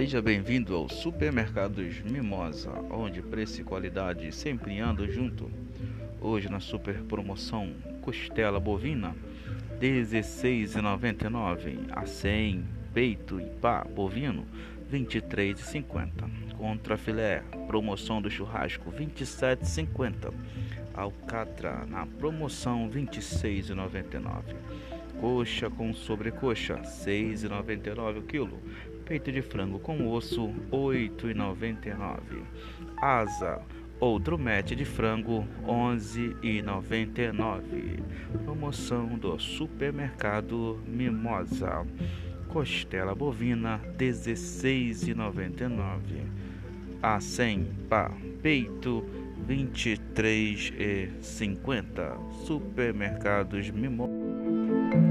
Seja bem-vindo ao Supermercados Mimosa, onde preço e qualidade sempre andam junto. Hoje na super promoção costela bovina 16,99 a 100, peito e pá bovino 23,50. Contra filé, promoção do churrasco 27,50. Alcatra na promoção 26,99. Coxa com sobrecoxa 6,99 o quilo. Peito de frango com osso 8,99. Asa ou drumete de frango 11,99. Promoção do supermercado Mimosa. Costela bovina 16,99. A 100 pá peito 23,50. Supermercados Mimosa.